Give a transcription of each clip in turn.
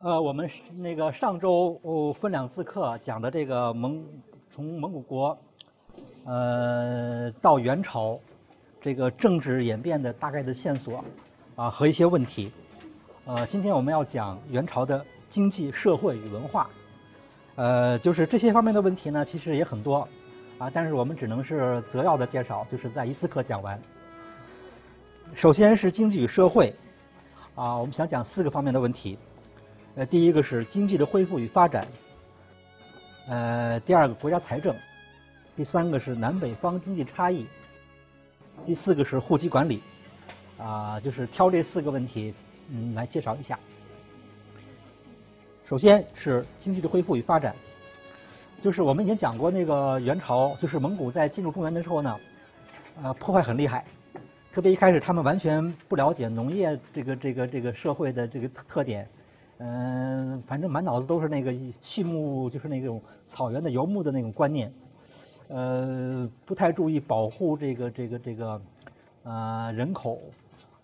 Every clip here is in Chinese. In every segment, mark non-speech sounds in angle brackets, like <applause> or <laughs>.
呃，我们那个上周哦分两次课讲的这个蒙从蒙古国呃到元朝这个政治演变的大概的线索啊和一些问题，呃，今天我们要讲元朝的经济社会与文化，呃，就是这些方面的问题呢，其实也很多啊，但是我们只能是择要的介绍，就是在一次课讲完。首先是经济与社会啊，我们想讲四个方面的问题。呃，第一个是经济的恢复与发展，呃，第二个国家财政，第三个是南北方经济差异，第四个是户籍管理，啊，就是挑这四个问题，嗯，来介绍一下。首先是经济的恢复与发展，就是我们已经讲过那个元朝，就是蒙古在进入中原的时候呢，呃，破坏很厉害，特别一开始他们完全不了解农业这个这个这个社会的这个特点。嗯，反正满脑子都是那个畜牧，就是那种草原的游牧的那种观念，呃，不太注意保护这个这个这个啊人口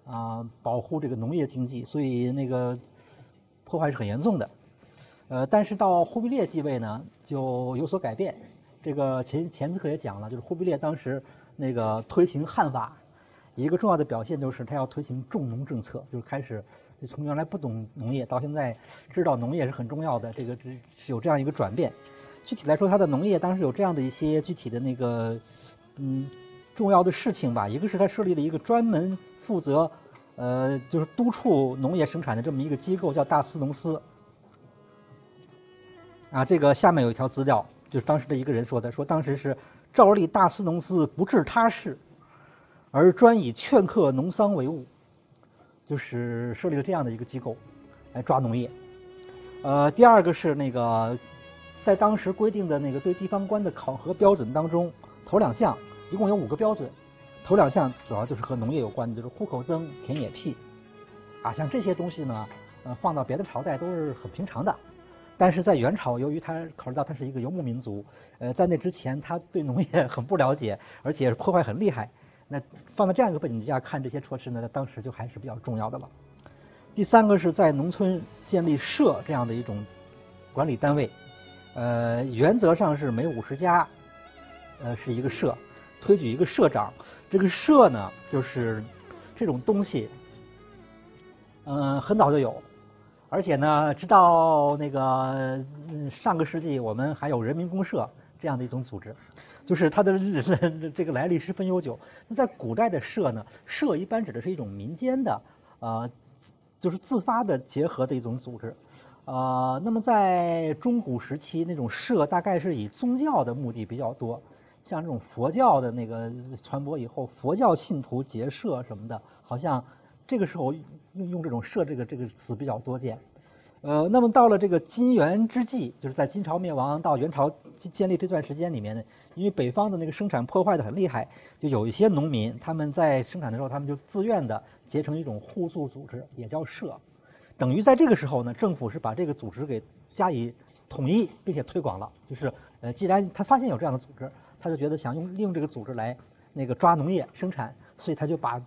啊，保护这个农业经济，所以那个破坏是很严重的。呃，但是到忽必烈继位呢，就有所改变。这个前前次课也讲了，就是忽必烈当时那个推行汉法，一个重要的表现就是他要推行重农政策，就是开始。就从原来不懂农业到现在知道农业是很重要的，这个是有这样一个转变。具体来说，他的农业当时有这样的一些具体的那个嗯重要的事情吧。一个是他设立了一个专门负责呃就是督促农业生产的这么一个机构，叫大司农司。啊，这个下面有一条资料，就是当时的一个人说的，说当时是照例大司农司不治他事，而专以劝客农桑为务。就是设立了这样的一个机构来抓农业。呃，第二个是那个在当时规定的那个对地方官的考核标准当中，头两项一共有五个标准，头两项主要就是和农业有关的，就是户口增、田野辟。啊，像这些东西呢，呃，放到别的朝代都是很平常的，但是在元朝，由于他考虑到他是一个游牧民族，呃，在那之前他对农业 <laughs> 很不了解，而且破坏很厉害。那放在这样一个背景下看这些措施呢，当时就还是比较重要的了。第三个是在农村建立社这样的一种管理单位，呃，原则上是每五十家呃是一个社，推举一个社长。这个社呢，就是这种东西，嗯，很早就有，而且呢，直到那个上个世纪，我们还有人民公社这样的一种组织。就是它的 <laughs> 这个来历十分悠久。那在古代的社呢，社一般指的是一种民间的，呃，就是自发的结合的一种组织。呃，那么在中古时期，那种社大概是以宗教的目的比较多，像这种佛教的那个传播以后，佛教信徒结社什么的，好像这个时候用用这种社这个这个词比较多见。呃，那么到了这个金元之际，就是在金朝灭亡到元朝建立这段时间里面呢，因为北方的那个生产破坏的很厉害，就有一些农民他们在生产的时候，他们就自愿的结成一种互助组织，也叫社。等于在这个时候呢，政府是把这个组织给加以统一并且推广了。就是呃，既然他发现有这样的组织，他就觉得想用利用这个组织来那个抓农业生产，所以他就把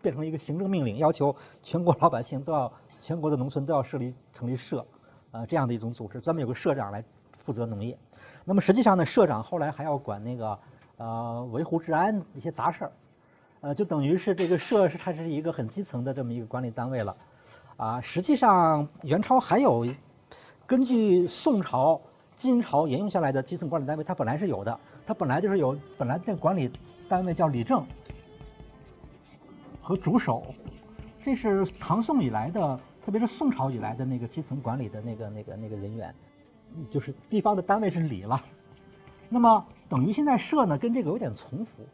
变成一个行政命令，要求全国老百姓都要。全国的农村都要设立成立社，呃，这样的一种组织，专门有个社长来负责农业。那么实际上呢，社长后来还要管那个呃维护治安一些杂事儿，呃，就等于是这个社是它是一个很基层的这么一个管理单位了。啊，实际上元朝还有根据宋朝、金朝沿用下来的基层管理单位，它本来是有的，它本来就是有本来这管理单位叫理政和主守，这是唐宋以来的。特别是宋朝以来的那个基层管理的那个、那个、那个人员，就是地方的单位是里了。那么等于现在社呢跟这个有点重复，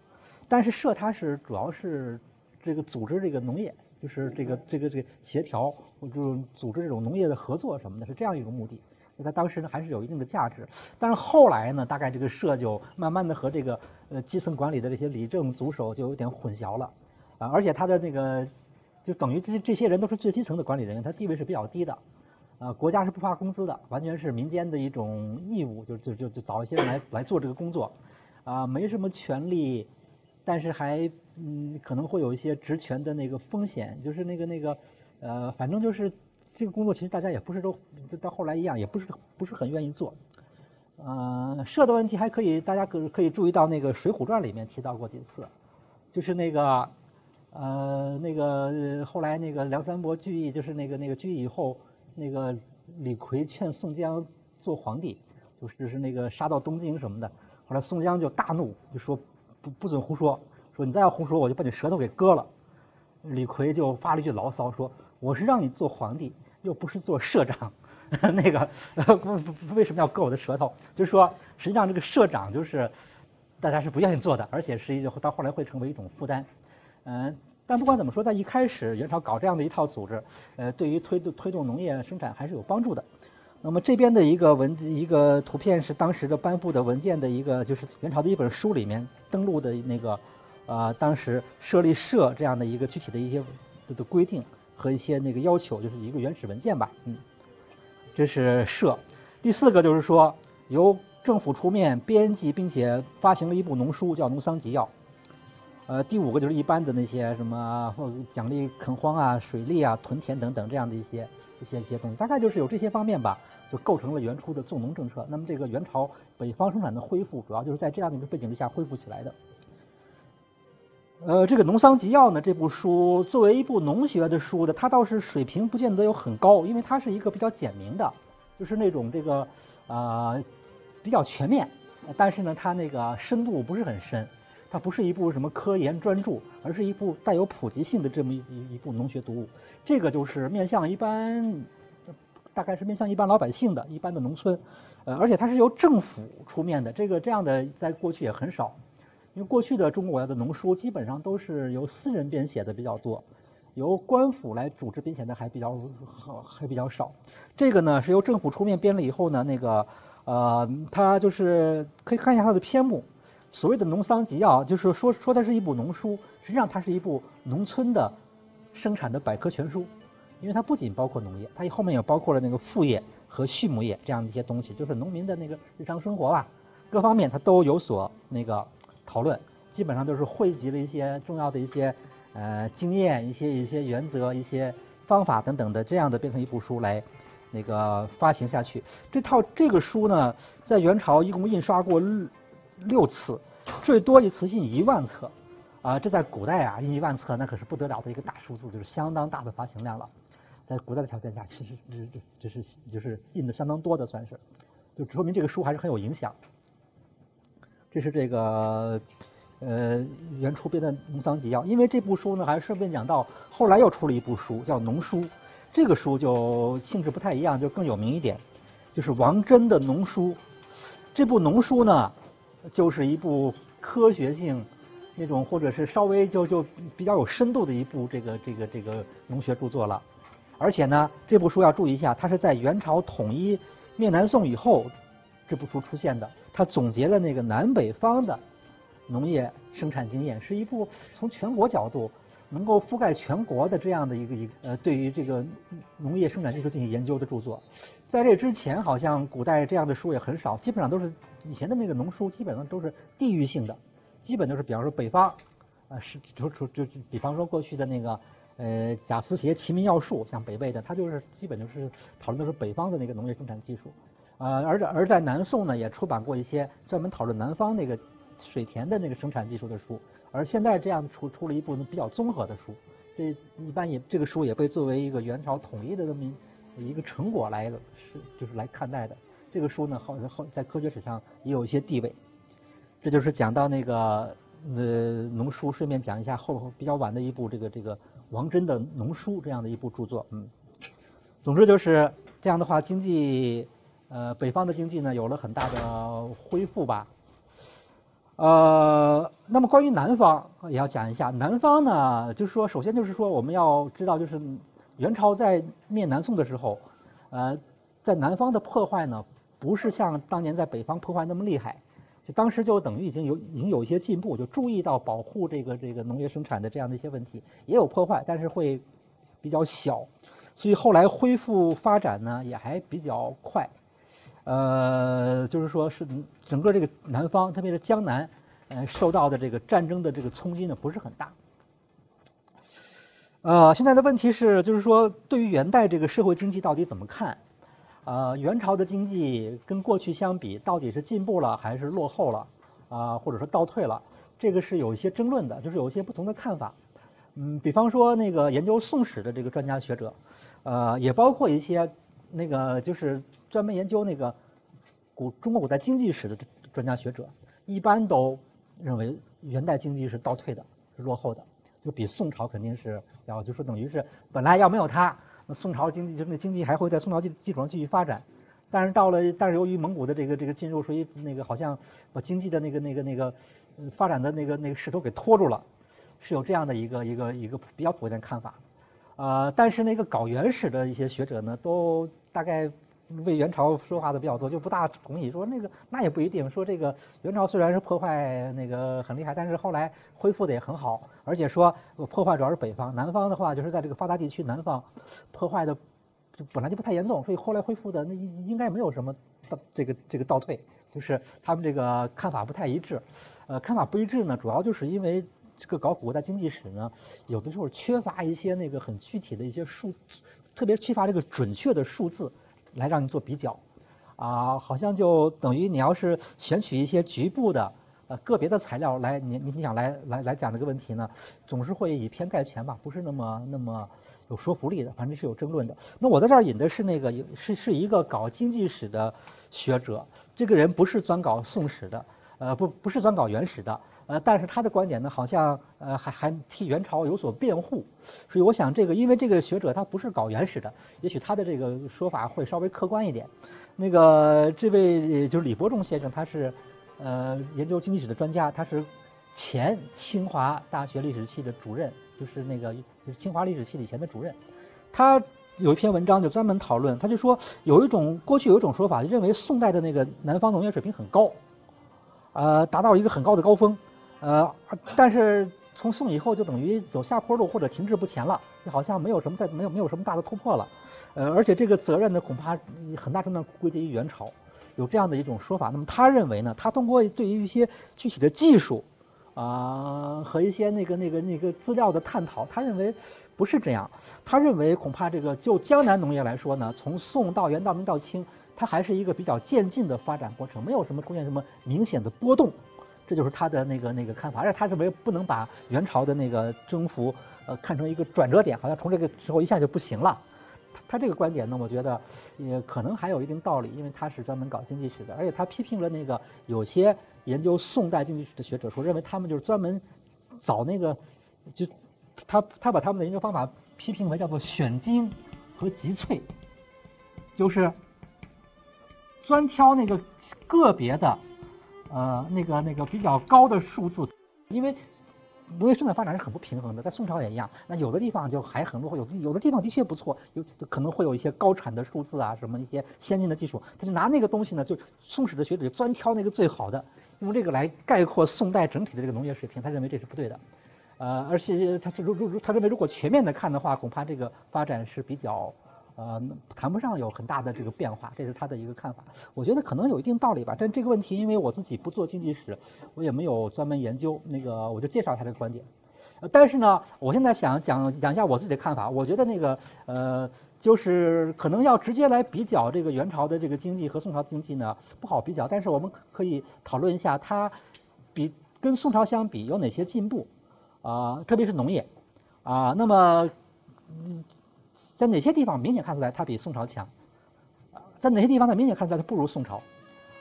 但是社它是主要是这个组织这个农业，就是这个这个这个协调，就组织这种农业的合作什么的，是这样一个目的。那它当时呢还是有一定的价值，但是后来呢，大概这个社就慢慢的和这个呃基层管理的这些里政组守就有点混淆了啊，而且它的那个。就等于这这些人都是最基层的管理人员，他地位是比较低的，啊，国家是不发工资的，完全是民间的一种义务，就就就就找一些人来 <coughs> 来做这个工作，啊，没什么权利，但是还嗯可能会有一些职权的那个风险，就是那个那个呃，反正就是这个工作其实大家也不是都到后来一样，也不是不是很愿意做。呃，射的问题还可以，大家可可以注意到那个《水浒传》里面提到过几次，就是那个呃那个后来那个梁山伯聚义，就是那个那个聚义以后，那个李逵劝宋江做皇帝，就是是那个杀到东京什么的。后来宋江就大怒，就说不不准胡说，说你再要胡说，我就把你舌头给割了。李逵就发了一句牢骚，说：“我是让你做皇帝，又不是做社长，<laughs> 那个 <laughs> 为什么要割我的舌头？就是说，实际上这个社长就是大家是不愿意做的，而且是一到后来会成为一种负担。嗯，但不管怎么说，在一开始元朝搞这样的一套组织，呃，对于推动推动农业生产还是有帮助的。那么这边的一个文一个图片是当时的颁布的文件的一个，就是元朝的一本书里面登录的那个。啊，当时设立社这样的一个具体的一些的规定和一些那个要求，就是一个原始文件吧，嗯，这是社。第四个就是说，由政府出面编辑并且发行了一部农书，叫《农桑集要》。呃，第五个就是一般的那些什么奖励垦荒啊、水利啊、屯田等等这样的一些一些一些东西，大概就是有这些方面吧，就构成了元初的纵农政策。那么这个元朝北方生产的恢复，主要就是在这样的一个背景之下恢复起来的。呃，这个《农桑集要》呢，这部书作为一部农学的书的，它倒是水平不见得有很高，因为它是一个比较简明的，就是那种这个啊比较全面，但是呢，它那个深度不是很深，它不是一部什么科研专著，而是一部带有普及性的这么一一部农学读物。这个就是面向一般，大概是面向一般老百姓的，一般的农村，呃，而且它是由政府出面的，这个这样的在过去也很少。因为过去的中国的农书基本上都是由私人编写的比较多，由官府来组织编写的还比较还比较少。这个呢是由政府出面编了以后呢，那个呃，它就是可以看一下它的篇目，所谓的《农桑集要》，就是说说它是一部农书，实际上它是一部农村的生产的百科全书，因为它不仅包括农业，它后面也包括了那个副业和畜牧业这样的一些东西，就是农民的那个日常生活吧，各方面它都有所那个。讨论基本上都是汇集了一些重要的一些呃经验、一些一些原则、一些方法等等的这样的变成一部书来那个发行下去。这套这个书呢，在元朝一共印刷过六次，最多一次印一万册啊！这在古代啊，印一万册那可是不得了的一个大数字，就是相当大的发行量了。在古代的条件下，其实这这这是就是印的相当多的，算是就说明这个书还是很有影响。这是这个呃原初编的《农桑集要》，因为这部书呢，还顺便讲到后来又出了一部书叫《农书》，这个书就性质不太一样，就更有名一点，就是王真的《农书》。这部《农书》呢，就是一部科学性那种，或者是稍微就就比较有深度的一部这个这个这个农学著作了。而且呢，这部书要注意一下，它是在元朝统一灭南宋以后这部书出现的。它总结了那个南北方的农业生产经验，是一部从全国角度能够覆盖全国的这样的一个一个呃，对于这个农业生产技术进行研究的著作。在这之前，好像古代这样的书也很少，基本上都是以前的那个农书，基本上都是地域性的，基本都是比方说北方，啊是就就就比方说过去的那个呃贾思勰《齐民要术》，像北魏的，他就是基本就是讨论的是北方的那个农业生产技术。呃，而而在南宋呢，也出版过一些专门讨论南方那个水田的那个生产技术的书。而现在这样出出了一部比较综合的书，这一般也这个书也被作为一个元朝统一的这么一个成果来是就是来看待的。这个书呢，后后在科学史上也有一些地位。这就是讲到那个呃农书，顺便讲一下后比较晚的一部这个这个王真的农书这样的一部著作。嗯，总之就是这样的话，经济。呃，北方的经济呢有了很大的恢复吧。呃，那么关于南方也要讲一下，南方呢，就是说，首先就是说，我们要知道，就是元朝在灭南宋的时候，呃，在南方的破坏呢，不是像当年在北方破坏那么厉害，就当时就等于已经有已经有一些进步，就注意到保护这个这个农业生产的这样的一些问题，也有破坏，但是会比较小，所以后来恢复发展呢也还比较快。呃，就是说是整个这个南方，特别是江南，呃，受到的这个战争的这个冲击呢，不是很大。呃，现在的问题是，就是说对于元代这个社会经济到底怎么看？呃，元朝的经济跟过去相比，到底是进步了还是落后了？啊，或者说倒退了？这个是有一些争论的，就是有一些不同的看法。嗯，比方说那个研究宋史的这个专家学者，呃，也包括一些那个就是专门研究那个古中国古代经济史的专家学者，一般都认为元代经济是倒退的，是落后的，就比宋朝肯定是要，就说等于是本来要没有它，那宋朝经济就那经济还会在宋朝基基础上继续发展，但是到了，但是由于蒙古的这个这个进入，所以那个好像把经济的那个那个那个发展的那个那个势头给拖住了。是有这样的一个一个一个比较普遍的看法，呃，但是那个搞元史的一些学者呢，都大概为元朝说话的比较多，就不大同意说那个那也不一定，说这个元朝虽然是破坏那个很厉害，但是后来恢复的也很好，而且说破坏主要是北方，南方的话就是在这个发达地区南方破坏的本来就不太严重，所以后来恢复的那应该没有什么这个这个倒退，就是他们这个看法不太一致，呃，看法不一致呢，主要就是因为。这个搞古代经济史呢，有的时候缺乏一些那个很具体的一些数，特别缺乏这个准确的数字来让你做比较，啊，好像就等于你要是选取一些局部的呃个别的材料来你你想来来来讲这个问题呢，总是会以偏概全吧，不是那么那么有说服力的，反正是有争论的。那我在这儿引的是那个是是一个搞经济史的学者，这个人不是专搞宋史的，呃不不是专搞元史的。呃，但是他的观点呢，好像呃还还替元朝有所辩护，所以我想这个，因为这个学者他不是搞原始的，也许他的这个说法会稍微客观一点。那个这位就是李伯仲先生，他是呃研究经济史的专家，他是前清华大学历史系的主任，就是那个就是清华历史系以前的主任。他有一篇文章就专门讨论，他就说有一种过去有一种说法，认为宋代的那个南方农业水平很高，呃，达到一个很高的高峰。呃，但是从宋以后就等于走下坡路或者停滞不前了，就好像没有什么再没有没有什么大的突破了。呃，而且这个责任呢，恐怕很大程度归结于元朝，有这样的一种说法。那么他认为呢，他通过对于一些具体的技术啊和一些那个那个那个资料的探讨，他认为不是这样。他认为恐怕这个就江南农业来说呢，从宋到元到明到清，它还是一个比较渐进的发展过程，没有什么出现什么明显的波动。这就是他的那个那个看法，而且他认为不能把元朝的那个征服呃看成一个转折点，好像从这个时候一下就不行了。他他这个观点呢，我觉得也可能还有一定道理，因为他是专门搞经济史的，而且他批评了那个有些研究宋代经济史的学者，说认为他们就是专门找那个就他他把他们的研究方法批评为叫做选精和集萃，就是专挑那个个别的。呃，那个那个比较高的数字，因为农业生产发展是很不平衡的，在宋朝也一样。那有的地方就还很落后，有有的地方的确不错，有可能会有一些高产的数字啊，什么一些先进的技术。他就拿那个东西呢，就宋史的学者就专挑那个最好的，用这个来概括宋代整体的这个农业水平。他认为这是不对的。呃，而且他是如如如他认为如果全面的看的话，恐怕这个发展是比较。呃，谈不上有很大的这个变化，这是他的一个看法。我觉得可能有一定道理吧。但这个问题，因为我自己不做经济史，我也没有专门研究。那个，我就介绍他这个观点。呃，但是呢，我现在想讲讲一下我自己的看法。我觉得那个呃，就是可能要直接来比较这个元朝的这个经济和宋朝经济呢，不好比较。但是我们可以讨论一下，它比跟宋朝相比有哪些进步啊？特别是农业啊。那么，嗯。在哪些地方明显看出来它比宋朝强？在哪些地方它明显看出来它不如宋朝？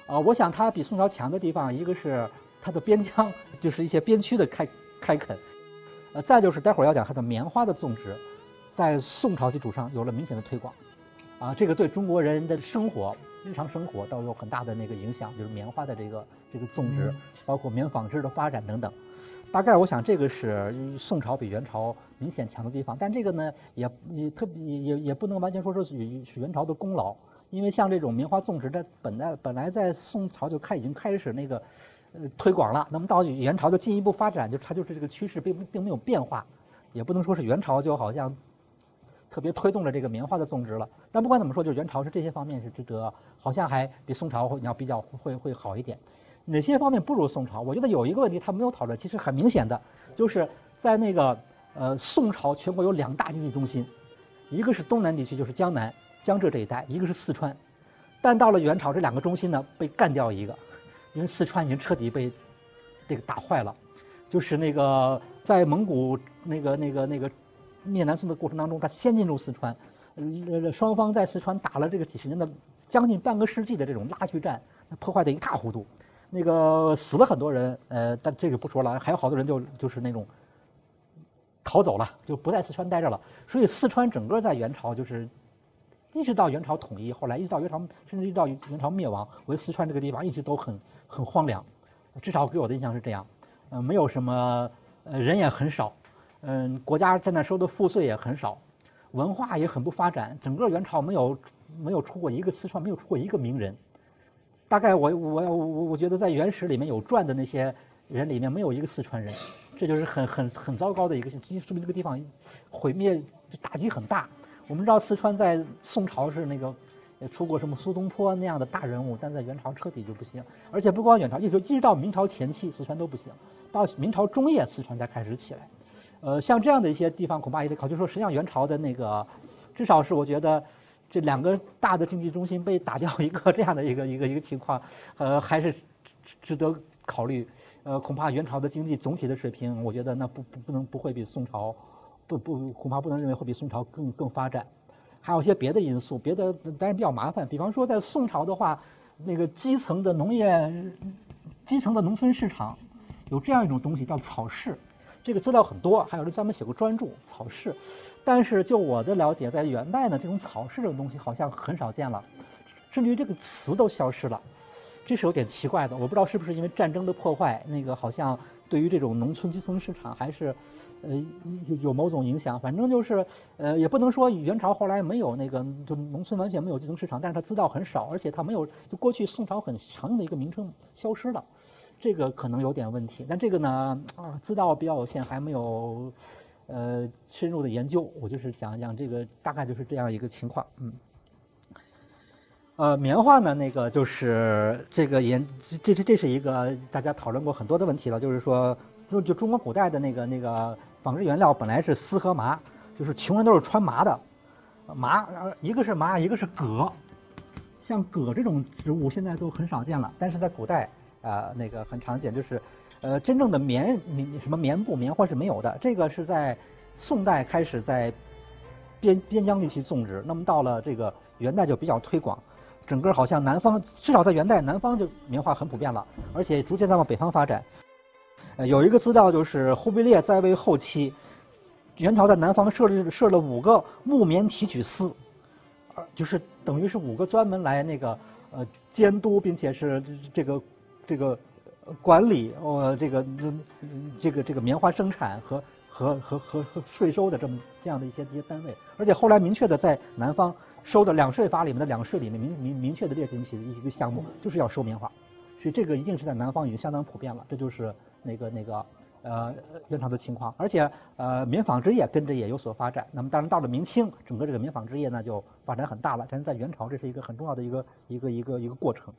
啊，我想它比宋朝强的地方，一个是它的边疆，就是一些边区的开开垦，呃，再就是待会儿要讲它的棉花的种植，在宋朝基础上有了明显的推广，啊，这个对中国人的生活、日常生活都有很大的那个影响，就是棉花的这个这个种植，包括棉纺织的发展等等。大概我想这个是宋朝比元朝明显强的地方，但这个呢也也特别也也不能完全说是是元朝的功劳，因为像这种棉花种植在本来本来在宋朝就开已经开始那个呃推广了，那么到元朝就进一步发展，就它就是这个趋势并并没有变化，也不能说是元朝就好像特别推动了这个棉花的种植了。但不管怎么说，就元朝是这些方面是值得，好像还比宋朝你要比较会会好一点。哪些方面不如宋朝？我觉得有一个问题他没有讨论，其实很明显的，就是在那个呃，宋朝全国有两大经济中心，一个是东南地区，就是江南、江浙这一带；一个是四川。但到了元朝，这两个中心呢被干掉一个，因为四川已经彻底被这个打坏了。就是那个在蒙古那个那个那个灭南宋的过程当中，他先进入四川，呃，双方在四川打了这个几十年的将近半个世纪的这种拉锯战，破坏的一塌糊涂。那个死了很多人，呃，但这个不说了，还有好多人就就是那种逃走了，就不在四川待着了。所以四川整个在元朝就是。一直到元朝统一，后来一直到元朝，甚至一直到元朝灭亡，我觉得四川这个地方一直都很很荒凉，至少给我的印象是这样。呃，没有什么，呃，人也很少，嗯，国家在那收的赋税也很少，文化也很不发展。整个元朝没有没有出过一个四川，没有出过一个名人。大概我我我我觉得在元史里面有传的那些人里面没有一个四川人，这就是很很很糟糕的一个，说明这个地方毁灭打击很大。我们知道四川在宋朝是那个出过什么苏东坡那样的大人物，但在元朝彻底就不行。而且不光元朝，一直一直到明朝前期，四川都不行。到明朝中叶，四川才开始起来。呃，像这样的一些地方，恐怕也得考。就说实际上元朝的那个，至少是我觉得这两个大的经济中心被打掉一个 <laughs> 这样的一个一个一个情况，呃，还是值得考虑。呃，恐怕元朝的经济总体的水平，我觉得那不不不能不会比宋朝。不不，恐怕不能认为会比宋朝更更发展，还有一些别的因素，别的当然比较麻烦。比方说，在宋朝的话，那个基层的农业、基层的农村市场，有这样一种东西叫草市，这个资料很多，还有人专门写过专著草市。但是就我的了解，在元代呢，这种草市这种东西好像很少见了，甚至于这个词都消失了，这是有点奇怪的。我不知道是不是因为战争的破坏，那个好像对于这种农村基层市场还是。呃，有有某种影响，反正就是，呃，也不能说元朝后来没有那个，就农村完全没有基层市场，但是它资料很少，而且它没有，就过去宋朝很常用的一个名称消失了，这个可能有点问题。但这个呢，啊，资料比较有限，还没有呃深入的研究，我就是讲一讲这个，大概就是这样一个情况，嗯。呃，棉花呢，那个就是这个研，这这这是一个大家讨论过很多的问题了，就是说，就就中国古代的那个那个。纺织原料本来是丝和麻，就是穷人都是穿麻的，麻，一个是麻，一个是葛，像葛这种植物现在都很少见了，但是在古代啊那个很常见，就是呃真正的棉什么棉布棉花是没有的，这个是在宋代开始在边边疆地区种植，那么到了这个元代就比较推广，整个好像南方至少在元代南方就棉花很普遍了，而且逐渐在往北方发展。呃，有一个资料就是忽必烈在位后期，元朝在南方设立设了五个木棉提取司，就是等于是五个专门来那个呃监督并且是这个这个管理呃这个这个这个棉花生产和和和和和税收的这么这样的一些一些单位，而且后来明确的在南方收的两税法里面的两税里面明明明确的列进去的一个项目就是要收棉花，所以这个一定是在南方已经相当普遍了，这就是。那个那个呃元朝的情况，而且呃棉纺织业跟着也有所发展。那么当然到了明清，整个这个棉纺织业呢就发展很大了。但是在元朝，这是一个很重要的一个一个一个一个过程。